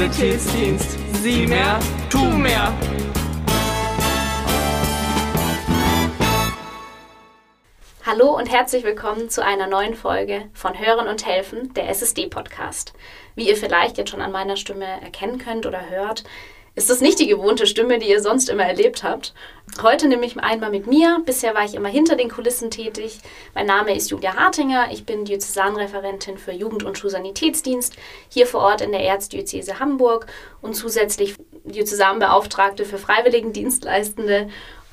Schulsanitätsdienst. Sieh mehr, tu mehr. Hallo und herzlich willkommen zu einer neuen Folge von Hören und Helfen, der SSD-Podcast. Wie ihr vielleicht jetzt schon an meiner Stimme erkennen könnt oder hört, ist das nicht die gewohnte Stimme, die ihr sonst immer erlebt habt. Heute nehme ich einmal mit mir. Bisher war ich immer hinter den Kulissen tätig. Mein Name ist Julia Hartinger. Ich bin Diözesanreferentin für Jugend- und Schulsanitätsdienst hier vor Ort in der Erzdiözese Hamburg und zusätzlich Diözesanbeauftragte für Freiwilligendienstleistende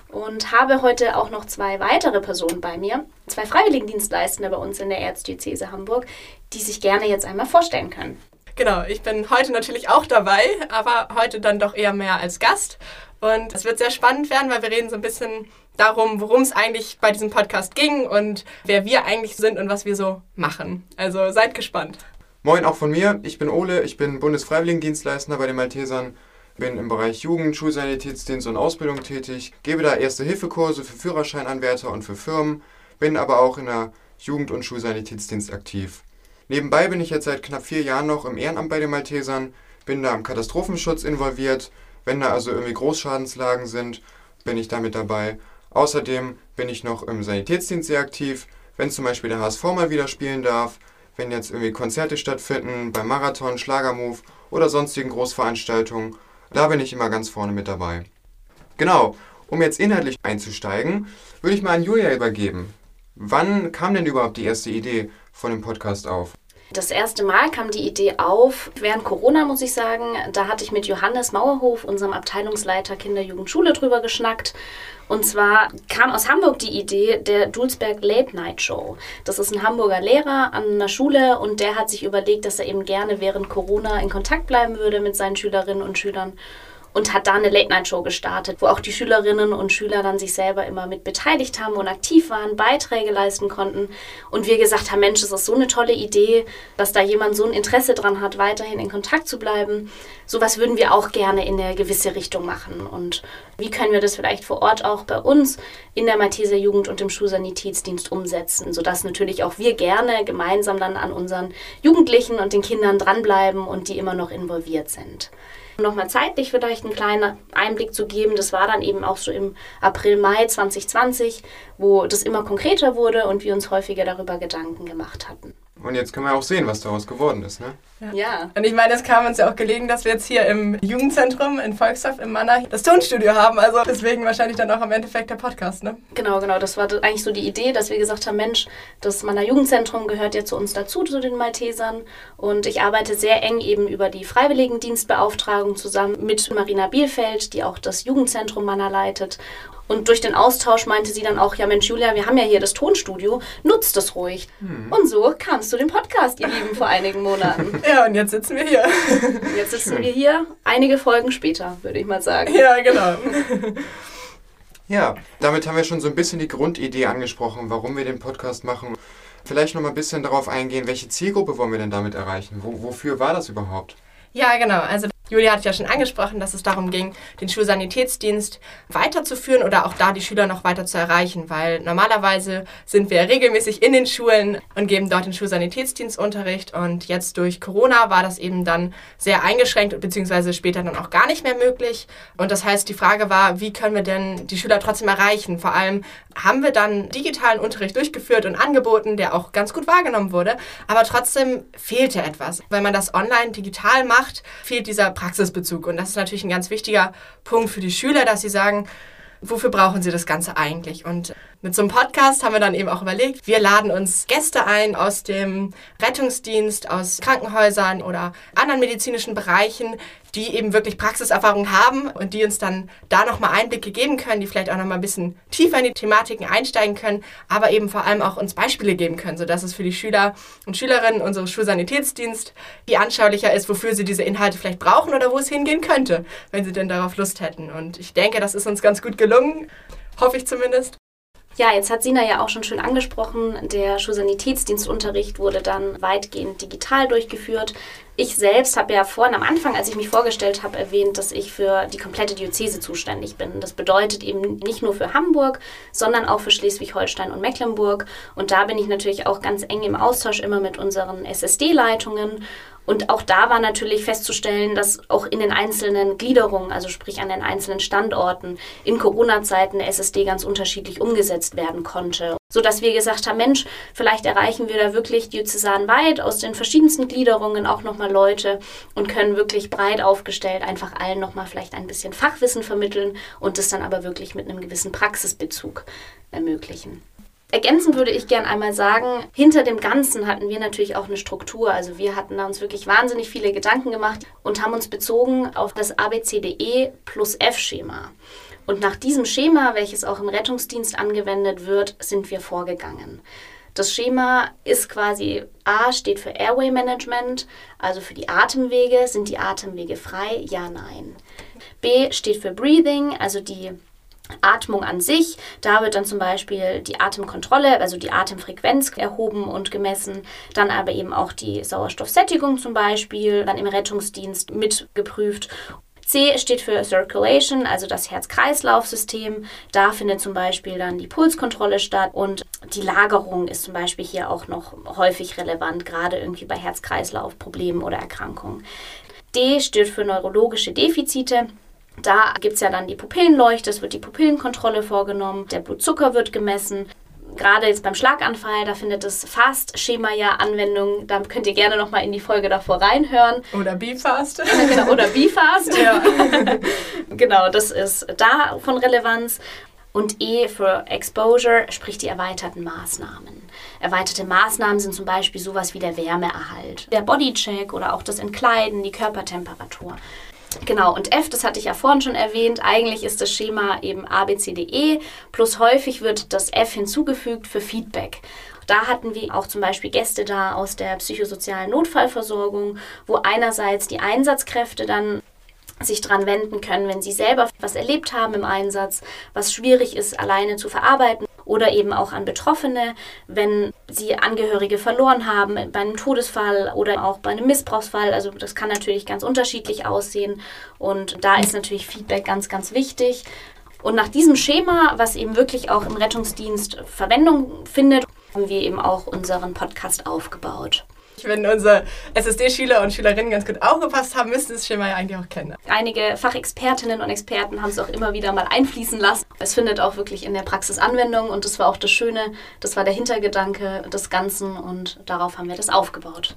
und habe heute auch noch zwei weitere Personen bei mir, zwei Freiwilligendienstleistende bei uns in der Erzdiözese Hamburg, die sich gerne jetzt einmal vorstellen können. Genau, ich bin heute natürlich auch dabei, aber heute dann doch eher mehr als Gast. Und es wird sehr spannend werden, weil wir reden so ein bisschen darum, worum es eigentlich bei diesem Podcast ging und wer wir eigentlich sind und was wir so machen. Also seid gespannt. Moin auch von mir, ich bin Ole, ich bin Bundesfreiwilligendienstleister bei den Maltesern, bin im Bereich Jugend, Schulsanitätsdienst und Ausbildung tätig, gebe da Erste-Hilfe-Kurse für Führerscheinanwärter und für Firmen, bin aber auch in der Jugend- und Schulsanitätsdienst aktiv. Nebenbei bin ich jetzt seit knapp vier Jahren noch im Ehrenamt bei den Maltesern, bin da im Katastrophenschutz involviert. Wenn da also irgendwie Großschadenslagen sind, bin ich damit dabei. Außerdem bin ich noch im Sanitätsdienst sehr aktiv, wenn zum Beispiel der HSV mal wieder spielen darf, wenn jetzt irgendwie Konzerte stattfinden, beim Marathon, Schlagermove oder sonstigen Großveranstaltungen. Da bin ich immer ganz vorne mit dabei. Genau, um jetzt inhaltlich einzusteigen, würde ich mal an Julia übergeben. Wann kam denn überhaupt die erste Idee von dem Podcast auf? Das erste Mal kam die Idee auf während Corona, muss ich sagen. Da hatte ich mit Johannes Mauerhof, unserem Abteilungsleiter Kinder-Jugendschule, drüber geschnackt. Und zwar kam aus Hamburg die Idee der Dulsberg Late Night Show. Das ist ein Hamburger Lehrer an einer Schule und der hat sich überlegt, dass er eben gerne während Corona in Kontakt bleiben würde mit seinen Schülerinnen und Schülern und hat da eine Late-Night-Show gestartet, wo auch die Schülerinnen und Schüler dann sich selber immer mit beteiligt haben und aktiv waren, Beiträge leisten konnten. Und wir gesagt haben, Mensch, das ist so eine tolle Idee, dass da jemand so ein Interesse dran hat, weiterhin in Kontakt zu bleiben. Sowas würden wir auch gerne in eine gewisse Richtung machen. Und wie können wir das vielleicht vor Ort auch bei uns in der Malteser Jugend und im Schulsanitätsdienst umsetzen, sodass natürlich auch wir gerne gemeinsam dann an unseren Jugendlichen und den Kindern dranbleiben und die immer noch involviert sind. Nochmal zeitlich vielleicht einen kleinen Einblick zu geben, das war dann eben auch so im April, Mai 2020, wo das immer konkreter wurde und wir uns häufiger darüber Gedanken gemacht hatten. Und jetzt können wir auch sehen, was daraus geworden ist, ne? Ja. ja. Und ich meine, es kam uns ja auch gelegen, dass wir jetzt hier im Jugendzentrum in Volkshof im Manner das Tonstudio haben. Also deswegen wahrscheinlich dann auch am Endeffekt der Podcast, ne? Genau, genau. Das war eigentlich so die Idee, dass wir gesagt haben, Mensch, das Manner Jugendzentrum gehört ja zu uns dazu, zu den Maltesern. Und ich arbeite sehr eng eben über die Freiwilligendienstbeauftragung zusammen mit Marina Bielfeld, die auch das Jugendzentrum Manner leitet. Und durch den Austausch meinte sie dann auch, ja Mensch, Julia, wir haben ja hier das Tonstudio, nutzt es ruhig. Hm. Und so kam es zu dem Podcast, ihr Lieben, vor einigen Monaten. Ja, und jetzt sitzen wir hier. Jetzt sitzen Schön. wir hier, einige Folgen später, würde ich mal sagen. Ja, genau. Ja, damit haben wir schon so ein bisschen die Grundidee angesprochen, warum wir den Podcast machen. Vielleicht noch mal ein bisschen darauf eingehen, welche Zielgruppe wollen wir denn damit erreichen? Wo, wofür war das überhaupt? Ja, genau. Also Julia hat ja schon angesprochen, dass es darum ging, den Schulsanitätsdienst weiterzuführen oder auch da die Schüler noch weiter zu erreichen, weil normalerweise sind wir regelmäßig in den Schulen und geben dort den Schulsanitätsdienstunterricht und jetzt durch Corona war das eben dann sehr eingeschränkt beziehungsweise später dann auch gar nicht mehr möglich und das heißt, die Frage war, wie können wir denn die Schüler trotzdem erreichen? Vor allem haben wir dann digitalen Unterricht durchgeführt und angeboten, der auch ganz gut wahrgenommen wurde, aber trotzdem fehlte etwas. Wenn man das online digital macht, fehlt dieser Praxisbezug. Und das ist natürlich ein ganz wichtiger Punkt für die Schüler, dass sie sagen, wofür brauchen sie das Ganze eigentlich? Und mit so einem Podcast haben wir dann eben auch überlegt, wir laden uns Gäste ein aus dem Rettungsdienst, aus Krankenhäusern oder anderen medizinischen Bereichen, die eben wirklich Praxiserfahrung haben und die uns dann da nochmal Einblicke geben können, die vielleicht auch nochmal ein bisschen tiefer in die Thematiken einsteigen können, aber eben vor allem auch uns Beispiele geben können, sodass es für die Schüler und Schülerinnen unseres Schulsanitätsdienst die anschaulicher ist, wofür sie diese Inhalte vielleicht brauchen oder wo es hingehen könnte, wenn sie denn darauf Lust hätten. Und ich denke, das ist uns ganz gut gelungen, hoffe ich zumindest. Ja, jetzt hat Sina ja auch schon schön angesprochen, der Schulsanitätsdienstunterricht wurde dann weitgehend digital durchgeführt. Ich selbst habe ja vorhin am Anfang, als ich mich vorgestellt habe, erwähnt, dass ich für die komplette Diözese zuständig bin. Das bedeutet eben nicht nur für Hamburg, sondern auch für Schleswig-Holstein und Mecklenburg. Und da bin ich natürlich auch ganz eng im Austausch immer mit unseren SSD-Leitungen Und auch da war natürlich festzustellen, dass auch in den einzelnen Gliederungen, also sprich an den einzelnen Standorten, in Corona-Zeiten SSD ganz unterschiedlich umgesetzt werden konnte. So dass wir gesagt haben, Mensch, vielleicht erreichen wir da wirklich diözesanweit aus den verschiedensten Gliederungen auch nochmal Leute und können wirklich breit aufgestellt einfach allen nochmal vielleicht ein bisschen Fachwissen vermitteln und das dann aber wirklich mit einem gewissen Praxisbezug ermöglichen. Ergänzend würde ich gern einmal sagen, hinter dem Ganzen hatten wir natürlich auch eine Struktur. Also wir hatten da uns wirklich wahnsinnig viele Gedanken gemacht und haben uns bezogen auf das ABCDE plus F-Schema. Und nach diesem Schema, welches auch im Rettungsdienst angewendet wird, sind wir vorgegangen. Das Schema ist quasi A steht für Airway Management, also für die Atemwege. Sind die Atemwege frei? Ja, nein. B steht für Breathing, also die Atmung an sich. Da wird dann zum Beispiel die Atemkontrolle, also die Atemfrequenz erhoben und gemessen. Dann aber eben auch die Sauerstoffsättigung zum Beispiel, dann im Rettungsdienst mitgeprüft. C steht für Circulation, also das Herz-Kreislauf-System. Da findet zum Beispiel dann die Pulskontrolle statt und die Lagerung ist zum Beispiel hier auch noch häufig relevant, gerade irgendwie bei Herz-Kreislauf-Problemen oder Erkrankungen. D steht für neurologische Defizite. Da gibt es ja dann die Pupillenleuchte, es wird die Pupillenkontrolle vorgenommen, der Blutzucker wird gemessen. Gerade jetzt beim Schlaganfall, da findet das Fast-Schema ja Anwendung. Da könnt ihr gerne nochmal in die Folge davor reinhören. Oder BeFast. genau, oder BeFast. Ja. genau, das ist da von Relevanz. Und E für Exposure, sprich die erweiterten Maßnahmen. Erweiterte Maßnahmen sind zum Beispiel sowas wie der Wärmeerhalt, der Bodycheck oder auch das Entkleiden, die Körpertemperatur. Genau, und F, das hatte ich ja vorhin schon erwähnt, eigentlich ist das Schema eben ABCDE, plus häufig wird das F hinzugefügt für Feedback. Da hatten wir auch zum Beispiel Gäste da aus der psychosozialen Notfallversorgung, wo einerseits die Einsatzkräfte dann sich dran wenden können, wenn sie selber was erlebt haben im Einsatz, was schwierig ist, alleine zu verarbeiten oder eben auch an Betroffene, wenn sie Angehörige verloren haben bei einem Todesfall oder auch bei einem Missbrauchsfall. Also das kann natürlich ganz unterschiedlich aussehen und da ist natürlich Feedback ganz, ganz wichtig. Und nach diesem Schema, was eben wirklich auch im Rettungsdienst Verwendung findet, haben wir eben auch unseren Podcast aufgebaut. Wenn unsere SSD-Schüler und Schülerinnen ganz gut aufgepasst haben, müssten das Schema ja eigentlich auch kennen. Einige Fachexpertinnen und Experten haben es auch immer wieder mal einfließen lassen. Es findet auch wirklich in der Praxis Anwendung und das war auch das Schöne, das war der Hintergedanke des Ganzen und darauf haben wir das aufgebaut.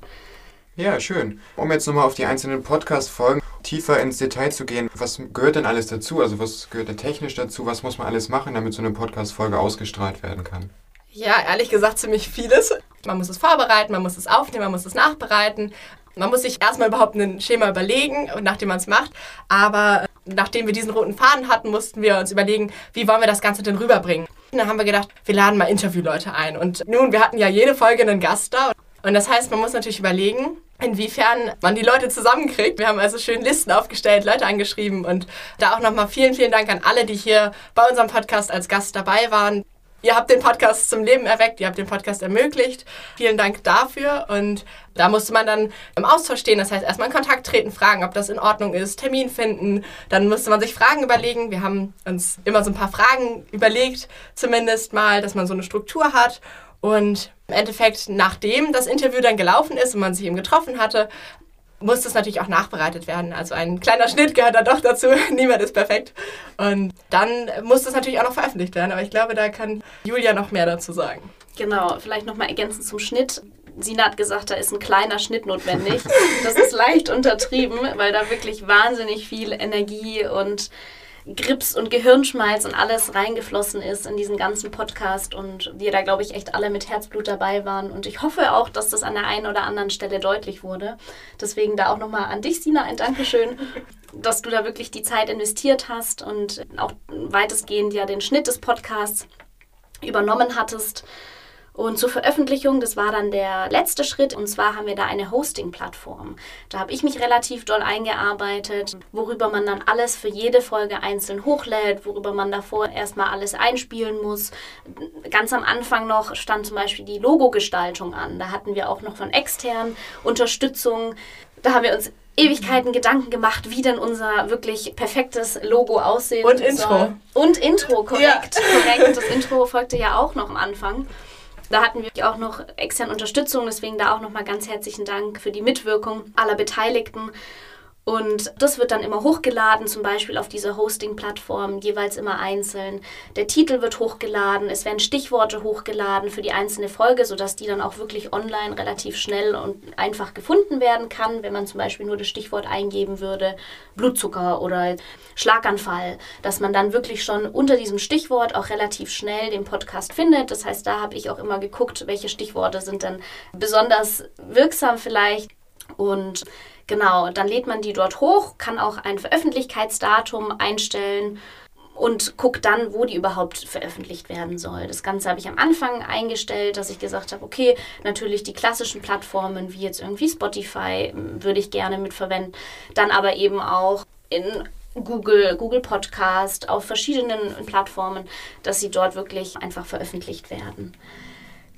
Ja, schön. Um jetzt nochmal auf die einzelnen Podcast-Folgen tiefer ins Detail zu gehen, was gehört denn alles dazu? Also was gehört denn technisch dazu? Was muss man alles machen, damit so eine Podcast-Folge ausgestrahlt werden kann? Ja, ehrlich gesagt ziemlich vieles. Man muss es vorbereiten, man muss es aufnehmen, man muss es nachbereiten. Man muss sich erstmal überhaupt ein Schema überlegen, nachdem man es macht. Aber nachdem wir diesen roten Faden hatten, mussten wir uns überlegen, wie wollen wir das Ganze denn rüberbringen. Dann haben wir gedacht, wir laden mal Interviewleute ein. Und nun, wir hatten ja jede Folge einen Gast da. Und das heißt, man muss natürlich überlegen, inwiefern man die Leute zusammenkriegt. Wir haben also schön Listen aufgestellt, Leute angeschrieben und da auch nochmal vielen, vielen Dank an alle, die hier bei unserem Podcast als Gast dabei waren. Ihr habt den Podcast zum Leben erweckt, ihr habt den Podcast ermöglicht. Vielen Dank dafür. Und da musste man dann im Austausch stehen. Das heißt, erstmal in Kontakt treten, fragen, ob das in Ordnung ist, Termin finden. Dann musste man sich Fragen überlegen. Wir haben uns immer so ein paar Fragen überlegt, zumindest mal, dass man so eine Struktur hat. Und im Endeffekt, nachdem das Interview dann gelaufen ist und man sich eben getroffen hatte, muss das natürlich auch nachbereitet werden. Also ein kleiner Schnitt gehört da doch dazu. Niemand ist perfekt. Und dann muss das natürlich auch noch veröffentlicht werden. Aber ich glaube, da kann Julia noch mehr dazu sagen. Genau, vielleicht nochmal ergänzend zum Schnitt. Sina hat gesagt, da ist ein kleiner Schnitt notwendig. Das ist leicht untertrieben, weil da wirklich wahnsinnig viel Energie und Grips und Gehirnschmalz und alles reingeflossen ist in diesen ganzen Podcast und wir da, glaube ich, echt alle mit Herzblut dabei waren. Und ich hoffe auch, dass das an der einen oder anderen Stelle deutlich wurde. Deswegen da auch nochmal an dich, Sina, ein Dankeschön, dass du da wirklich die Zeit investiert hast und auch weitestgehend ja den Schnitt des Podcasts übernommen hattest. Und zur Veröffentlichung, das war dann der letzte Schritt, und zwar haben wir da eine Hosting-Plattform. Da habe ich mich relativ doll eingearbeitet, worüber man dann alles für jede Folge einzeln hochlädt, worüber man davor erstmal alles einspielen muss. Ganz am Anfang noch stand zum Beispiel die Logogestaltung an. Da hatten wir auch noch von extern Unterstützung. Da haben wir uns Ewigkeiten Gedanken gemacht, wie denn unser wirklich perfektes Logo aussehen Und Intro. Und Intro, korrekt. Ja. korrekt. Das Intro folgte ja auch noch am Anfang. Da hatten wir auch noch externe Unterstützung, deswegen da auch nochmal ganz herzlichen Dank für die Mitwirkung aller Beteiligten. Und das wird dann immer hochgeladen, zum Beispiel auf dieser Hosting-Plattform, jeweils immer einzeln. Der Titel wird hochgeladen, es werden Stichworte hochgeladen für die einzelne Folge, sodass die dann auch wirklich online relativ schnell und einfach gefunden werden kann, wenn man zum Beispiel nur das Stichwort eingeben würde, Blutzucker oder Schlaganfall, dass man dann wirklich schon unter diesem Stichwort auch relativ schnell den Podcast findet. Das heißt, da habe ich auch immer geguckt, welche Stichworte sind dann besonders wirksam vielleicht. Und Genau, dann lädt man die dort hoch, kann auch ein Veröffentlichkeitsdatum einstellen und guckt dann, wo die überhaupt veröffentlicht werden soll. Das Ganze habe ich am Anfang eingestellt, dass ich gesagt habe, okay, natürlich die klassischen Plattformen wie jetzt irgendwie Spotify würde ich gerne mitverwenden, dann aber eben auch in Google, Google Podcast, auf verschiedenen Plattformen, dass sie dort wirklich einfach veröffentlicht werden.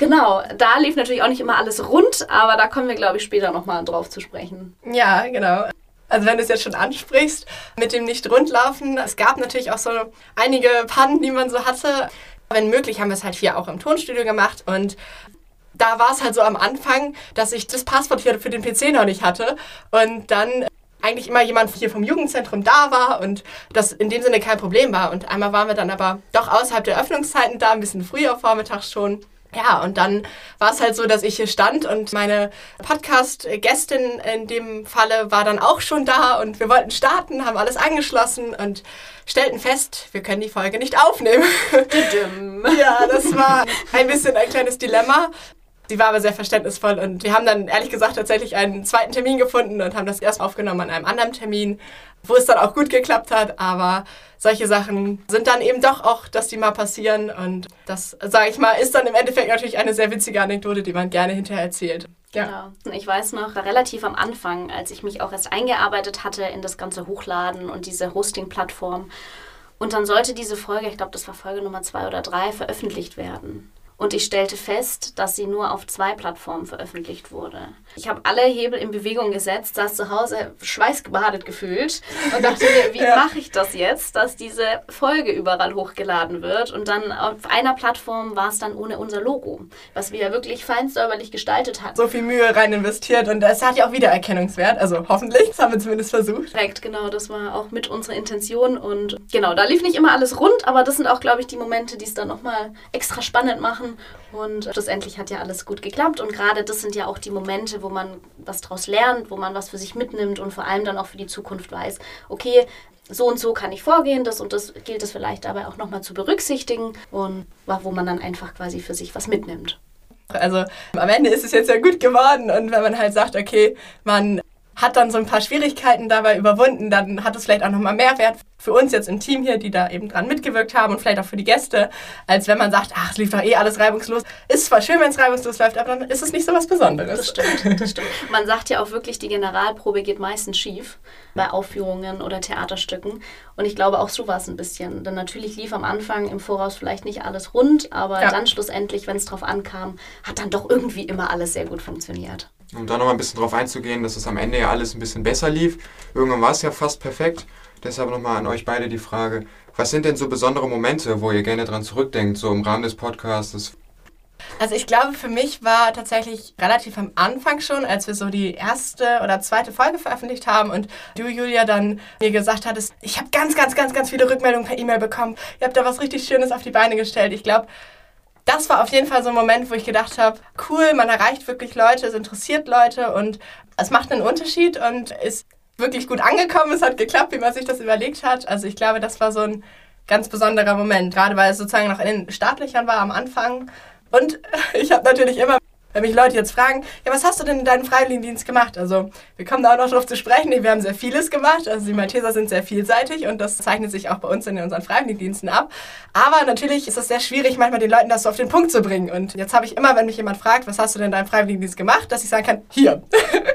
Genau, da lief natürlich auch nicht immer alles rund, aber da kommen wir, glaube ich, später nochmal drauf zu sprechen. Ja, genau. Also wenn du es jetzt schon ansprichst, mit dem Nicht-Rundlaufen, es gab natürlich auch so einige Pannen, die man so hatte. Wenn möglich, haben wir es halt hier auch im Tonstudio gemacht und da war es halt so am Anfang, dass ich das Passwort hier für den PC noch nicht hatte und dann eigentlich immer jemand hier vom Jugendzentrum da war und das in dem Sinne kein Problem war. Und einmal waren wir dann aber doch außerhalb der Öffnungszeiten da, ein bisschen früher vormittags schon. Ja, und dann war es halt so, dass ich hier stand und meine Podcast-Gästin in dem Falle war dann auch schon da und wir wollten starten, haben alles angeschlossen und stellten fest, wir können die Folge nicht aufnehmen. ja, das war ein bisschen ein kleines Dilemma. Sie war aber sehr verständnisvoll und wir haben dann ehrlich gesagt tatsächlich einen zweiten Termin gefunden und haben das erst aufgenommen an einem anderen Termin, wo es dann auch gut geklappt hat. Aber solche Sachen sind dann eben doch auch, dass die mal passieren und das, sage ich mal, ist dann im Endeffekt natürlich eine sehr witzige Anekdote, die man gerne hinterher erzählt. Ja. Genau. Ich weiß noch, relativ am Anfang, als ich mich auch erst eingearbeitet hatte in das ganze Hochladen und diese Hosting-Plattform. Und dann sollte diese Folge, ich glaube, das war Folge Nummer zwei oder drei, veröffentlicht werden. Und ich stellte fest, dass sie nur auf zwei Plattformen veröffentlicht wurde. Ich habe alle Hebel in Bewegung gesetzt, saß zu Hause schweißgebadet gefühlt und dachte mir, wie ja. mache ich das jetzt, dass diese Folge überall hochgeladen wird? Und dann auf einer Plattform war es dann ohne unser Logo, was wir ja wirklich feinsäuberlich gestaltet hatten. So viel Mühe rein investiert und es hat ja auch Wiedererkennungswert, also hoffentlich, das haben wir zumindest versucht. Direkt, genau, das war auch mit unserer Intention und genau, da lief nicht immer alles rund, aber das sind auch, glaube ich, die Momente, die es dann nochmal extra spannend machen und schlussendlich hat ja alles gut geklappt. Und gerade das sind ja auch die Momente, wo man was draus lernt, wo man was für sich mitnimmt und vor allem dann auch für die Zukunft weiß, okay, so und so kann ich vorgehen, das und das gilt es vielleicht dabei auch nochmal zu berücksichtigen und wo man dann einfach quasi für sich was mitnimmt. Also am Ende ist es jetzt ja gut geworden und wenn man halt sagt, okay, man hat dann so ein paar Schwierigkeiten dabei überwunden, dann hat es vielleicht auch nochmal mehr Wert für uns jetzt im Team hier, die da eben dran mitgewirkt haben und vielleicht auch für die Gäste, als wenn man sagt, ach, es lief doch eh alles reibungslos. Ist zwar schön, wenn es reibungslos läuft, aber dann ist es nicht so was Besonderes. Das stimmt, das stimmt. Man sagt ja auch wirklich, die Generalprobe geht meistens schief bei Aufführungen oder Theaterstücken. Und ich glaube, auch so war es ein bisschen. Denn natürlich lief am Anfang im Voraus vielleicht nicht alles rund, aber ja. dann schlussendlich, wenn es drauf ankam, hat dann doch irgendwie immer alles sehr gut funktioniert. Um da nochmal ein bisschen drauf einzugehen, dass es am Ende ja alles ein bisschen besser lief. Irgendwann war es ja fast perfekt. Deshalb nochmal an euch beide die Frage, was sind denn so besondere Momente, wo ihr gerne dran zurückdenkt, so im Rahmen des Podcasts? Also ich glaube, für mich war tatsächlich relativ am Anfang schon, als wir so die erste oder zweite Folge veröffentlicht haben und du, Julia, dann mir gesagt hattest, ich habe ganz, ganz, ganz, ganz viele Rückmeldungen per E-Mail bekommen. Ihr habt da was richtig Schönes auf die Beine gestellt. Ich glaube, das war auf jeden Fall so ein Moment, wo ich gedacht habe, cool, man erreicht wirklich Leute, es interessiert Leute und es macht einen Unterschied und ist wirklich gut angekommen. Es hat geklappt, wie man sich das überlegt hat. Also ich glaube, das war so ein ganz besonderer Moment, gerade weil es sozusagen noch in den Startlöchern war am Anfang. Und ich habe natürlich immer wenn mich Leute jetzt fragen, ja, was hast du denn in deinem Freiwilligendienst gemacht? Also, wir kommen da auch noch drauf zu sprechen. Wir haben sehr vieles gemacht. Also, die Malteser sind sehr vielseitig und das zeichnet sich auch bei uns in unseren Freiwilligendiensten ab. Aber natürlich ist es sehr schwierig, manchmal den Leuten das so auf den Punkt zu bringen. Und jetzt habe ich immer, wenn mich jemand fragt, was hast du denn in deinem Freiwilligendienst gemacht, dass ich sagen kann, hier.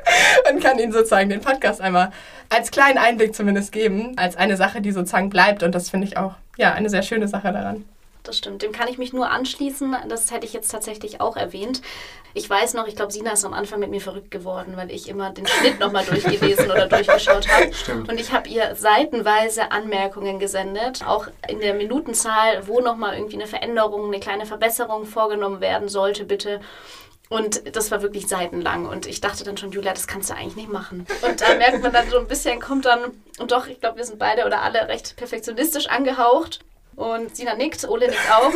und kann ihnen sozusagen den Podcast einmal als kleinen Einblick zumindest geben, als eine Sache, die sozusagen bleibt. Und das finde ich auch, ja, eine sehr schöne Sache daran. das stimmt. Dem kann ich mich nur anschließen. Das hätte ich jetzt tatsächlich auch erwähnt. Ich weiß noch, ich glaube, Sina ist am Anfang mit mir verrückt geworden, weil ich immer den Schnitt nochmal durchgelesen oder durchgeschaut habe. Stimmt. Und ich habe ihr seitenweise Anmerkungen gesendet, auch in der Minutenzahl, wo nochmal irgendwie eine Veränderung, eine kleine Verbesserung vorgenommen werden sollte, bitte. Und das war wirklich seitenlang. Und ich dachte dann schon, Julia, das kannst du eigentlich nicht machen. Und da merkt man dann so ein bisschen, kommt dann, und doch, ich glaube, wir sind beide oder alle recht perfektionistisch angehaucht. Und Sina nickt, Ole nickt auch.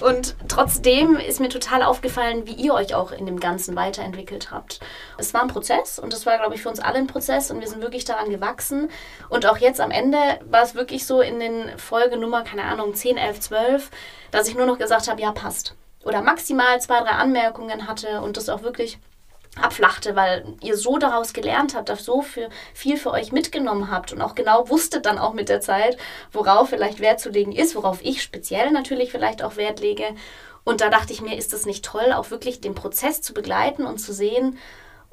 und trotzdem ist mir total aufgefallen, wie ihr euch auch in dem Ganzen weiterentwickelt habt. Es war ein Prozess und das war, glaube ich, für uns alle ein Prozess und wir sind wirklich daran gewachsen. Und auch jetzt am Ende war es wirklich so in den Folgenummer, keine Ahnung, 10, 11, 12, dass ich nur noch gesagt habe, ja, passt. Oder maximal zwei, drei Anmerkungen hatte und das auch wirklich abflachte, weil ihr so daraus gelernt habt, so für, viel für euch mitgenommen habt und auch genau wusstet dann auch mit der Zeit, worauf vielleicht Wert zu legen ist, worauf ich speziell natürlich vielleicht auch Wert lege. Und da dachte ich mir, ist es nicht toll, auch wirklich den Prozess zu begleiten und zu sehen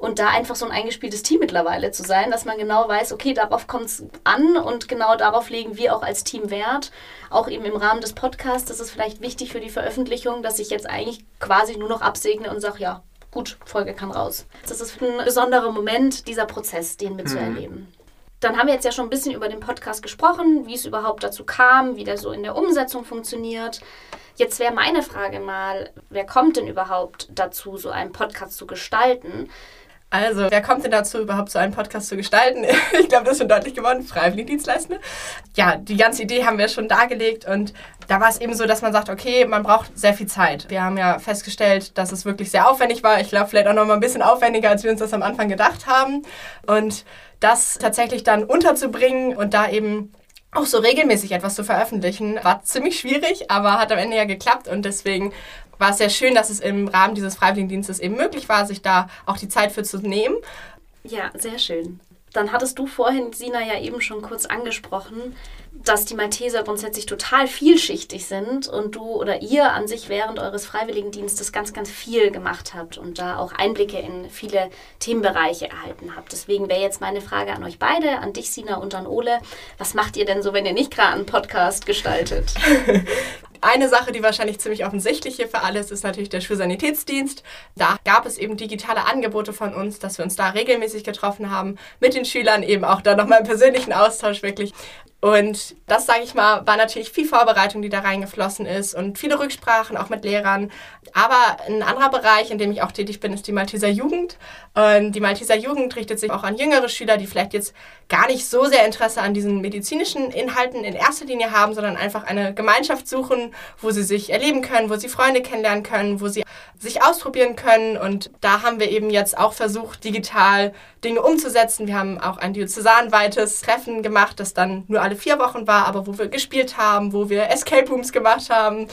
und da einfach so ein eingespieltes Team mittlerweile zu sein, dass man genau weiß, okay, darauf kommt es an und genau darauf legen wir auch als Team Wert. Auch eben im Rahmen des Podcasts ist es vielleicht wichtig für die Veröffentlichung, dass ich jetzt eigentlich quasi nur noch absegne und sage, ja, gut, Folge kann raus. Das ist ein besonderer Moment, dieser Prozess, den mitzuerleben. Mhm. Dann haben wir jetzt ja schon ein bisschen über den Podcast gesprochen, wie es überhaupt dazu kam, wie der so in der Umsetzung funktioniert. Jetzt wäre meine Frage mal, wer kommt denn überhaupt dazu, so einen Podcast zu gestalten? Also, wer kommt denn dazu, überhaupt so einen Podcast zu gestalten? ich glaube, das ist schon deutlich geworden. Freiwilligendienstleistende. Ja, die ganze Idee haben wir schon dargelegt und da war es eben so, dass man sagt, okay, man braucht sehr viel Zeit. Wir haben ja festgestellt, dass es wirklich sehr aufwendig war. Ich glaube, vielleicht auch noch mal ein bisschen aufwendiger, als wir uns das am Anfang gedacht haben. Und das tatsächlich dann unterzubringen und da eben auch so regelmäßig etwas zu veröffentlichen, war ziemlich schwierig, aber hat am Ende ja geklappt und deswegen war es sehr schön, dass es im Rahmen dieses Freiwilligendienstes eben möglich war, sich da auch die Zeit für zu nehmen. Ja, sehr schön. Dann hattest du vorhin, Sina, ja eben schon kurz angesprochen, dass die Malteser grundsätzlich total vielschichtig sind und du oder ihr an sich während eures Freiwilligendienstes ganz, ganz viel gemacht habt und da auch Einblicke in viele Themenbereiche erhalten habt. Deswegen wäre jetzt meine Frage an euch beide, an dich, Sina und an Ole. Was macht ihr denn so, wenn ihr nicht gerade einen Podcast gestaltet? Eine Sache, die wahrscheinlich ziemlich offensichtlich hier für alles ist natürlich der Schulsanitätsdienst. Da gab es eben digitale Angebote von uns, dass wir uns da regelmäßig getroffen haben, mit den Schülern eben auch da nochmal im persönlichen Austausch wirklich. Und das, sage ich mal, war natürlich viel Vorbereitung, die da reingeflossen ist und viele Rücksprachen auch mit Lehrern. Aber ein anderer Bereich, in dem ich auch tätig bin, ist die Malteser Jugend. Und die Malteser Jugend richtet sich auch an jüngere Schüler, die vielleicht jetzt gar nicht so sehr Interesse an diesen medizinischen Inhalten in erster Linie haben, sondern einfach eine Gemeinschaft suchen, wo sie sich erleben können, wo sie Freunde kennenlernen können, wo sie sich ausprobieren können. Und da haben wir eben jetzt auch versucht, digital Dinge umzusetzen. Wir haben auch ein diözesanweites Treffen gemacht, das dann nur alle vier Wochen war, aber wo wir gespielt haben, wo wir Escape Rooms gemacht haben.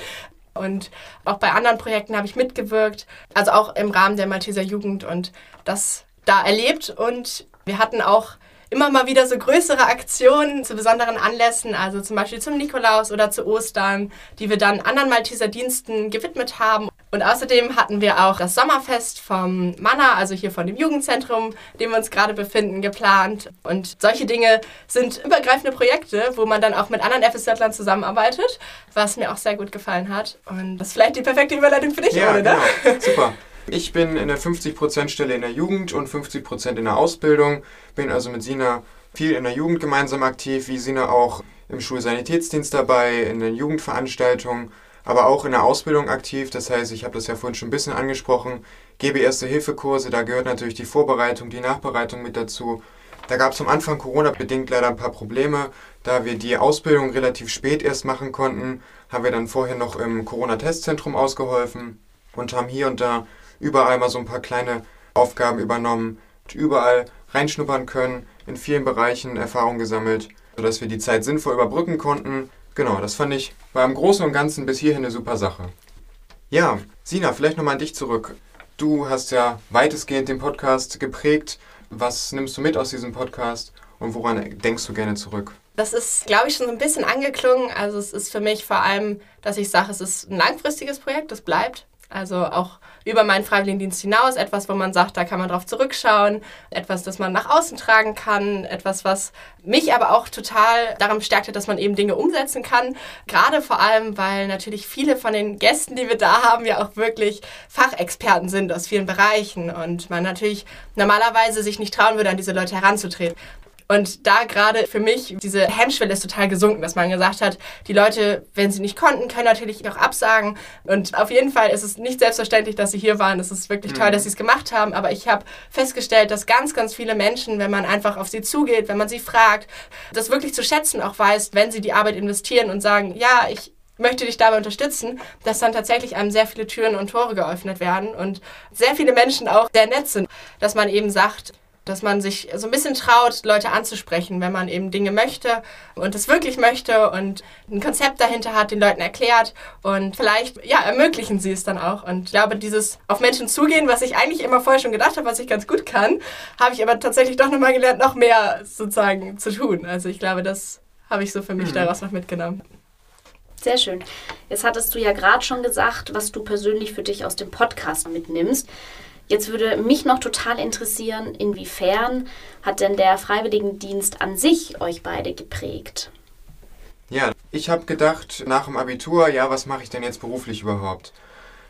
Und auch bei anderen Projekten habe ich mitgewirkt, also auch im Rahmen der Malteser Jugend und das da erlebt. Und wir hatten auch immer mal wieder so größere Aktionen zu besonderen Anlässen, also zum Beispiel zum Nikolaus oder zu Ostern, die wir dann anderen Malteser Diensten gewidmet haben. Und außerdem hatten wir auch das Sommerfest vom Manna, also hier von dem Jugendzentrum, in dem wir uns gerade befinden, geplant. Und solche Dinge sind übergreifende Projekte, wo man dann auch mit anderen FSJlern zusammenarbeitet, was mir auch sehr gut gefallen hat. Und das ist vielleicht die perfekte Überleitung für dich, ja, oder? Genau. Super. Ich bin in der 50% Stelle in der Jugend und 50% in der Ausbildung. Bin also mit Sina viel in der Jugend gemeinsam aktiv, wie Sina auch im Schulsanitätsdienst dabei, in den Jugendveranstaltungen, aber auch in der Ausbildung aktiv. Das heißt, ich habe das ja vorhin schon ein bisschen angesprochen, gebe Erste-Hilfe-Kurse, da gehört natürlich die Vorbereitung, die Nachbereitung mit dazu. Da gab es am Anfang Corona-bedingt leider ein paar Probleme. Da wir die Ausbildung relativ spät erst machen konnten, haben wir dann vorher noch im Corona-Testzentrum ausgeholfen und haben hier und da überall mal so ein paar kleine Aufgaben übernommen, überall reinschnuppern können, in vielen Bereichen Erfahrung gesammelt, sodass wir die Zeit sinnvoll überbrücken konnten. Genau, das fand ich war im Großen und Ganzen bis hierhin eine super Sache. Ja, Sina, vielleicht nochmal an dich zurück. Du hast ja weitestgehend den Podcast geprägt. Was nimmst du mit aus diesem Podcast und woran denkst du gerne zurück? Das ist, glaube ich, schon so ein bisschen angeklungen. Also es ist für mich vor allem, dass ich sage, es ist ein langfristiges Projekt, das bleibt. Also auch über meinen Freiwilligendienst hinaus, etwas, wo man sagt, da kann man drauf zurückschauen, etwas, das man nach außen tragen kann, etwas, was mich aber auch total daran bestärkt hat, dass man eben Dinge umsetzen kann. Gerade vor allem, weil natürlich viele von den Gästen, die wir da haben, ja auch wirklich Fachexperten sind aus vielen Bereichen und man natürlich normalerweise sich nicht trauen würde, an diese Leute heranzutreten. Und da gerade für mich, diese Hemmschwelle ist total gesunken, dass man gesagt hat, die Leute, wenn sie nicht konnten, können natürlich auch absagen. Und auf jeden Fall ist es nicht selbstverständlich, dass sie hier waren. Es ist wirklich toll, dass mhm. sie es gemacht haben. Aber ich habe festgestellt, dass ganz, ganz viele Menschen, wenn man einfach auf sie zugeht, wenn man sie fragt, das wirklich zu schätzen auch weiß, wenn sie die Arbeit investieren und sagen, ja, ich, möchte dich dabei unterstützen, dass dann tatsächlich einem sehr viele Türen und Tore geöffnet werden und sehr viele Menschen auch sehr nett sind, dass man eben sagt, dass man sich so ein bisschen traut, Leute anzusprechen, wenn man eben Dinge möchte und es wirklich möchte und ein Konzept dahinter hat, den Leuten erklärt und vielleicht, ja, ermöglichen sie es dann auch. Und ich glaube, dieses auf Menschen zugehen, was ich eigentlich immer vorher schon gedacht habe, was ich ganz gut kann, habe ich aber tatsächlich doch nochmal gelernt, noch mehr sozusagen zu tun. Also ich glaube, das habe ich so für mich mhm. daraus noch mitgenommen. Sehr schön. Jetzt hattest du ja gerade schon gesagt, was du persönlich für dich aus dem Podcast mitnimmst. Jetzt würde mich noch total interessieren, inwiefern hat denn der Freiwilligendienst an sich euch beide geprägt? Ja, ich habe gedacht nach dem Abitur, ja, was mache ich denn jetzt beruflich überhaupt?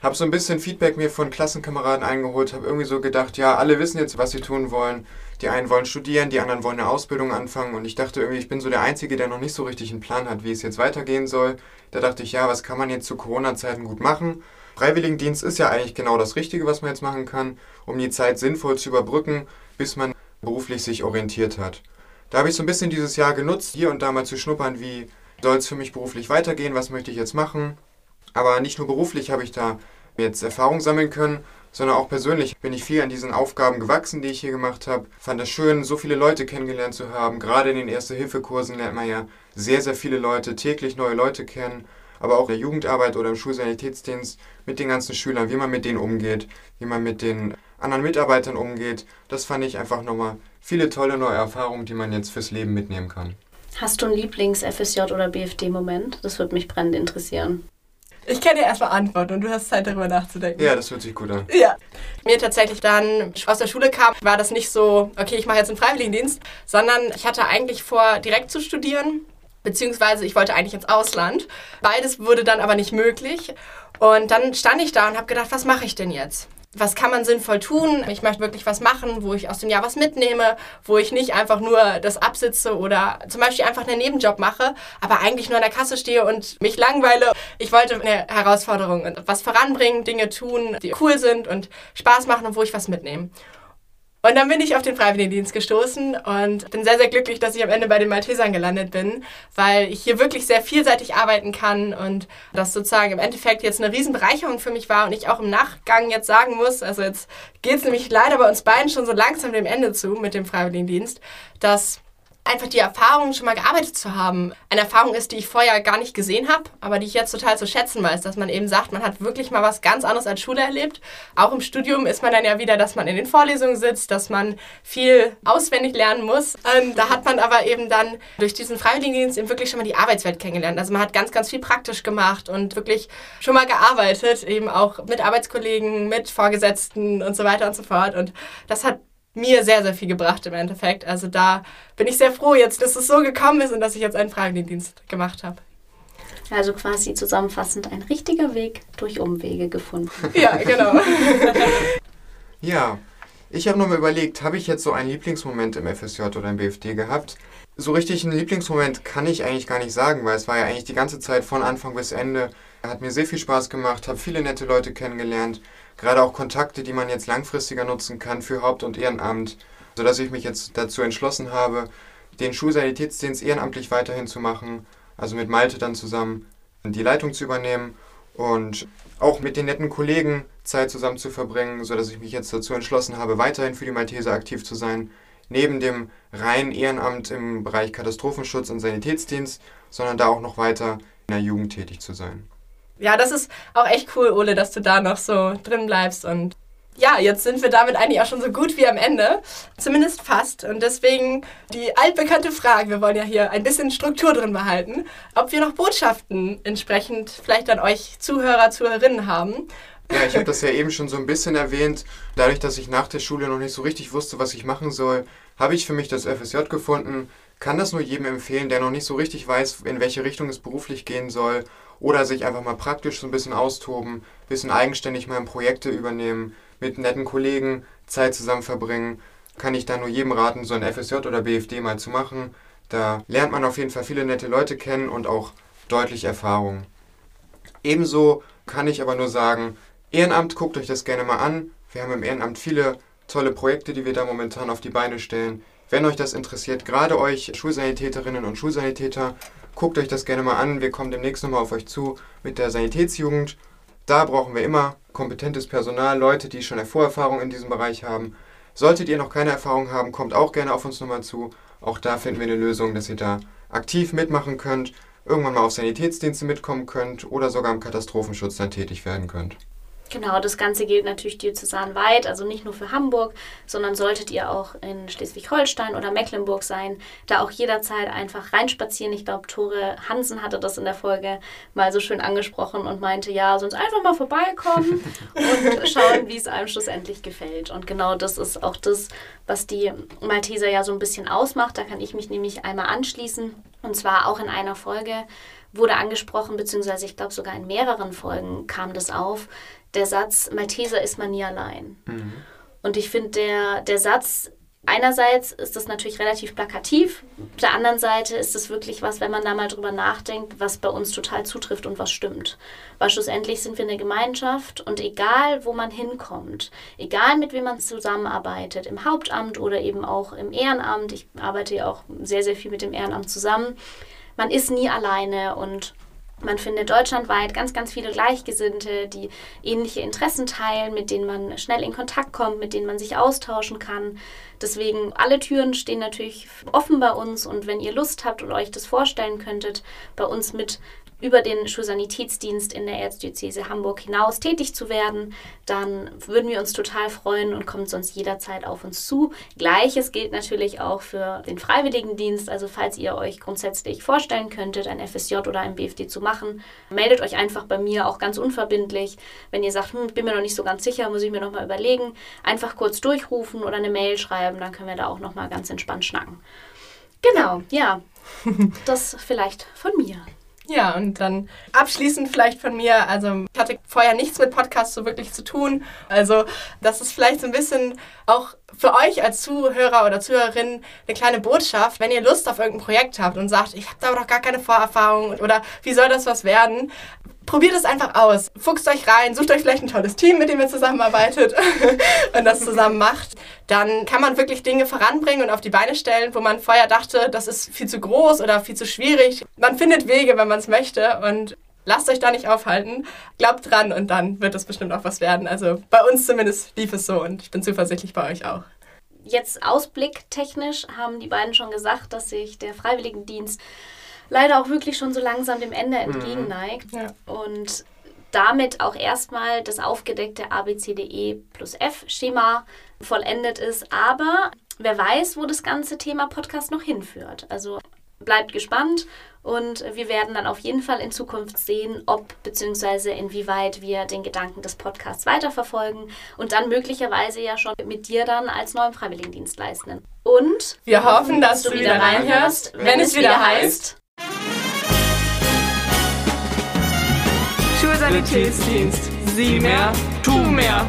Habe so ein bisschen Feedback mir von Klassenkameraden eingeholt, habe irgendwie so gedacht, ja, alle wissen jetzt, was sie tun wollen. Die einen wollen studieren, die anderen wollen eine Ausbildung anfangen und ich dachte irgendwie, ich bin so der Einzige, der noch nicht so richtig einen Plan hat, wie es jetzt weitergehen soll. Da dachte ich, ja, was kann man jetzt zu Corona-Zeiten gut machen? Freiwilligendienst ist ja eigentlich genau das Richtige, was man jetzt machen kann, um die Zeit sinnvoll zu überbrücken, bis man beruflich sich orientiert hat. Da habe ich so ein bisschen dieses Jahr genutzt, hier und da mal zu schnuppern, wie soll es für mich beruflich weitergehen, was möchte ich jetzt machen. Aber nicht nur beruflich habe ich da jetzt Erfahrung sammeln können, sondern auch persönlich bin ich viel an diesen Aufgaben gewachsen, die ich hier gemacht habe. Fand es schön, so viele Leute kennengelernt zu haben. Gerade in den Erste-Hilfe-Kursen lernt man ja sehr, sehr viele Leute, täglich neue Leute kennen aber auch in der Jugendarbeit oder im Schulsanitätsdienst mit den ganzen Schülern, wie man mit denen umgeht, wie man mit den anderen Mitarbeitern umgeht. Das fand ich einfach nochmal viele tolle neue Erfahrungen, die man jetzt fürs Leben mitnehmen kann. Hast du einen Lieblings-FSJ- oder BFD-Moment? Das würde mich brennend interessieren. Ich kann dir erstmal antworten und du hast Zeit darüber nachzudenken. Ja, das hört sich gut an. Ja. Mir tatsächlich dann aus der Schule kam, war das nicht so, okay, ich mache jetzt einen Freiwilligendienst, sondern ich hatte eigentlich vor, direkt zu studieren beziehungsweise ich wollte eigentlich ins Ausland. Beides wurde dann aber nicht möglich. Und dann stand ich da und habe gedacht, was mache ich denn jetzt? Was kann man sinnvoll tun? Ich möchte wirklich was machen, wo ich aus dem Jahr was mitnehme, wo ich nicht einfach nur das absitze oder zum Beispiel einfach einen Nebenjob mache, aber eigentlich nur an der Kasse stehe und mich langweile. Ich wollte eine Herausforderung und was voranbringen, Dinge tun, die cool sind und Spaß machen und wo ich was mitnehme. Und dann bin ich auf den Freiwilligendienst gestoßen und bin sehr, sehr glücklich, dass ich am Ende bei den Maltesern gelandet bin, weil ich hier wirklich sehr vielseitig arbeiten kann und das sozusagen im Endeffekt jetzt eine Riesenbereicherung für mich war und ich auch im Nachgang jetzt sagen muss, also jetzt geht es nämlich leider bei uns beiden schon so langsam dem Ende zu mit dem Freiwilligendienst, dass einfach die Erfahrung, schon mal gearbeitet zu haben, eine Erfahrung ist, die ich vorher gar nicht gesehen habe, aber die ich jetzt total zu schätzen weiß, dass man eben sagt, man hat wirklich mal was ganz anderes als Schule erlebt. Auch im Studium ist man dann ja wieder, dass man in den Vorlesungen sitzt, dass man viel auswendig lernen muss. Und da hat man aber eben dann durch diesen Freiwilligendienst eben wirklich schon mal die Arbeitswelt kennengelernt. Also man hat ganz, ganz viel praktisch gemacht und wirklich schon mal gearbeitet, eben auch mit Arbeitskollegen, mit Vorgesetzten und so weiter und so fort. Und das hat mir sehr, sehr viel gebracht im Endeffekt. Also da bin ich sehr froh jetzt, dass es so gekommen ist und dass ich jetzt einen Freiwilligendienst gemacht habe. Also quasi zusammenfassend ein richtiger Weg durch Umwege gefunden. Ja, genau. ja, ich habe nochmal überlegt, habe ich jetzt so einen Lieblingsmoment im FSJ oder im BFD gehabt? So richtig einen Lieblingsmoment kann ich eigentlich gar nicht sagen, weil es war ja eigentlich die ganze Zeit von Anfang bis Ende. Hat mir sehr viel Spaß gemacht, habe viele nette Leute kennengelernt, gerade auch Kontakte, die man jetzt langfristiger nutzen kann für Haupt- und Ehrenamt, sodass ich mich jetzt dazu entschlossen habe, den Schulsanitätsdienst ehrenamtlich weiterhin zu machen, also mit Malte dann zusammen die Leitung zu übernehmen und auch mit den netten Kollegen Zeit zusammen zu verbringen, sodass ich mich jetzt dazu entschlossen habe, weiterhin für die Malteser aktiv zu sein, neben dem reinen Ehrenamt im Bereich Katastrophenschutz und Sanitätsdienst, sondern da auch noch weiter in der Jugend tätig zu sein ja, das ist auch echt cool, Ole, dass du da noch so drin bleibst und ja, jetzt sind wir damit eigentlich auch schon so gut wie am Ende. Zumindest fast. Und deswegen die altbekannte Frage, wir wollen ja hier ein bisschen Struktur drin behalten, ob wir noch Botschaften entsprechend vielleicht an euch Zuhörer, Zuhörerinnen haben, Ja, ich habe das ja eben schon so ein bisschen erwähnt. Dadurch, dass ich nach der Schule noch nicht so richtig wusste, was ich machen soll, habe ich für mich das FSJ gefunden. Kann das nur jedem empfehlen, der noch nicht so richtig weiß, in welche Richtung es beruflich gehen soll oder sich einfach mal praktisch so ein bisschen austoben, ein bisschen eigenständig mal Projekte übernehmen, mit netten Kollegen Zeit zusammen verbringen. Kann ich da nur jedem raten, so ein FSJ oder BFD mal zu machen. Da lernt man auf jeden Fall viele nette Leute kennen und auch deutlich Erfahrung. Ebenso kann ich aber nur sagen, Ehrenamt, guckt euch das gerne mal an. Wir haben im Ehrenamt viele tolle Projekte, die wir da momentan auf die Beine stellen. Wenn euch das interessiert, gerade euch Schulsanitäterinnen und Schulsanitäter, guckt euch das gerne mal an. Wir kommen demnächst nochmal auf euch zu mit der Sanitätsjugend. Da brauchen wir immer kompetentes Personal, Leute, die schon eine Vorerfahrung in diesem Bereich haben. Solltet ihr noch keine Erfahrung haben, kommt auch gerne auf uns nochmal zu. Auch da finden wir eine Lösung, dass ihr da aktiv mitmachen könnt, irgendwann mal auf Sanitätsdienste mitkommen könnt oder sogar im Katastrophenschutz dann tätig werden könnt. Genau, das Ganze gilt natürlich diözesanweit, also nicht nur für Hamburg, sondern solltet ihr auch in Schleswig-Holstein oder Mecklenburg sein, da auch jederzeit einfach reinspazieren. Ich glaube, Tore Hansen hatte das in der Folge mal so schön angesprochen und meinte, ja, sonst einfach mal vorbeikommen und schauen, wie es einem schlussendlich gefällt. Und genau das ist auch das, was die Malteser ja so ein bisschen ausmacht. Da kann ich mich nämlich einmal anschließen. Und zwar auch in einer Folge wurde angesprochen, beziehungsweise ich glaube sogar in mehreren Folgen kam das auf, der Satz, Malteser ist man nie allein. Mhm. Und ich finde, der, der Satz, einerseits ist das natürlich relativ plakativ, auf der anderen Seite ist es wirklich was, wenn man da mal drüber nachdenkt, was bei uns total zutrifft und was stimmt. Weil schlussendlich sind wir eine Gemeinschaft und egal, wo man hinkommt, egal mit wem man zusammenarbeitet, im Hauptamt oder eben auch im Ehrenamt, ich arbeite ja auch sehr, sehr viel mit dem Ehrenamt zusammen, man ist nie alleine und man findet deutschlandweit ganz, ganz viele Gleichgesinnte, die ähnliche Interessen teilen, mit denen man schnell in Kontakt kommt, mit denen man sich austauschen kann. Deswegen, alle Türen stehen natürlich offen bei uns und wenn ihr Lust habt und euch das vorstellen könntet, bei uns mit über den Schulsanitätsdienst in der Erzdiözese Hamburg hinaus tätig zu werden, dann würden wir uns total freuen und kommt sonst jederzeit auf uns zu. Gleiches gilt natürlich auch für den Freiwilligendienst. Also falls ihr euch grundsätzlich vorstellen könntet, ein FSJ oder ein BFD zu machen, meldet euch einfach bei mir auch ganz unverbindlich. Wenn ihr sagt, hm, bin mir noch nicht so ganz sicher, muss ich mir noch mal überlegen, einfach kurz durchrufen oder eine Mail schreiben, dann können wir da auch noch mal ganz entspannt schnacken. Genau, ja. Das vielleicht von mir. Ja, und dann abschließend vielleicht von mir, also ich hatte vorher nichts mit Podcasts so wirklich zu tun. Also das ist vielleicht so ein bisschen auch für euch als Zuhörer oder Zuhörerin eine kleine Botschaft, wenn ihr Lust auf irgendein Projekt habt und sagt, ich habe da doch gar keine Vorerfahrung oder wie soll das was werden, probiert es einfach aus. Fuchst euch rein, sucht euch vielleicht ein tolles Team, mit dem ihr zusammenarbeitet und das zusammen macht. Dann kann man wirklich Dinge voranbringen und auf die Beine stellen, wo man vorher dachte, das ist viel zu groß oder viel zu schwierig. Man findet Wege, wenn man es möchte und lasst euch da nicht aufhalten. Glaubt dran und dann wird es bestimmt auch was werden. Also bei uns zumindest lief es so und ich bin zuversichtlich bei euch auch. Jetzt ausblicktechnisch haben die beiden schon gesagt, dass sich der Freiwilligendienst leider auch wirklich schon so langsam dem Ende mhm. entgegenneigt. Ja. Und damit auch erstmal das aufgedeckte ABCDE plus F-Schema vollendet ist. Aber wer weiß, wo das ganze Thema Podcast noch hinführt. Also bleibt gespannt und wir werden dann auf jeden Fall in Zukunft sehen, ob bzw. inwieweit wir den Gedanken des Podcasts weiterverfolgen und dann möglicherweise ja schon mit dir dann als neuen Freiwilligendienstleistenden. Und wir hoffen, dass, dass du wieder reinhörst, wenn, wenn es wieder heißt. Schulsanitätsdienst. Sieh mehr, tu mehr.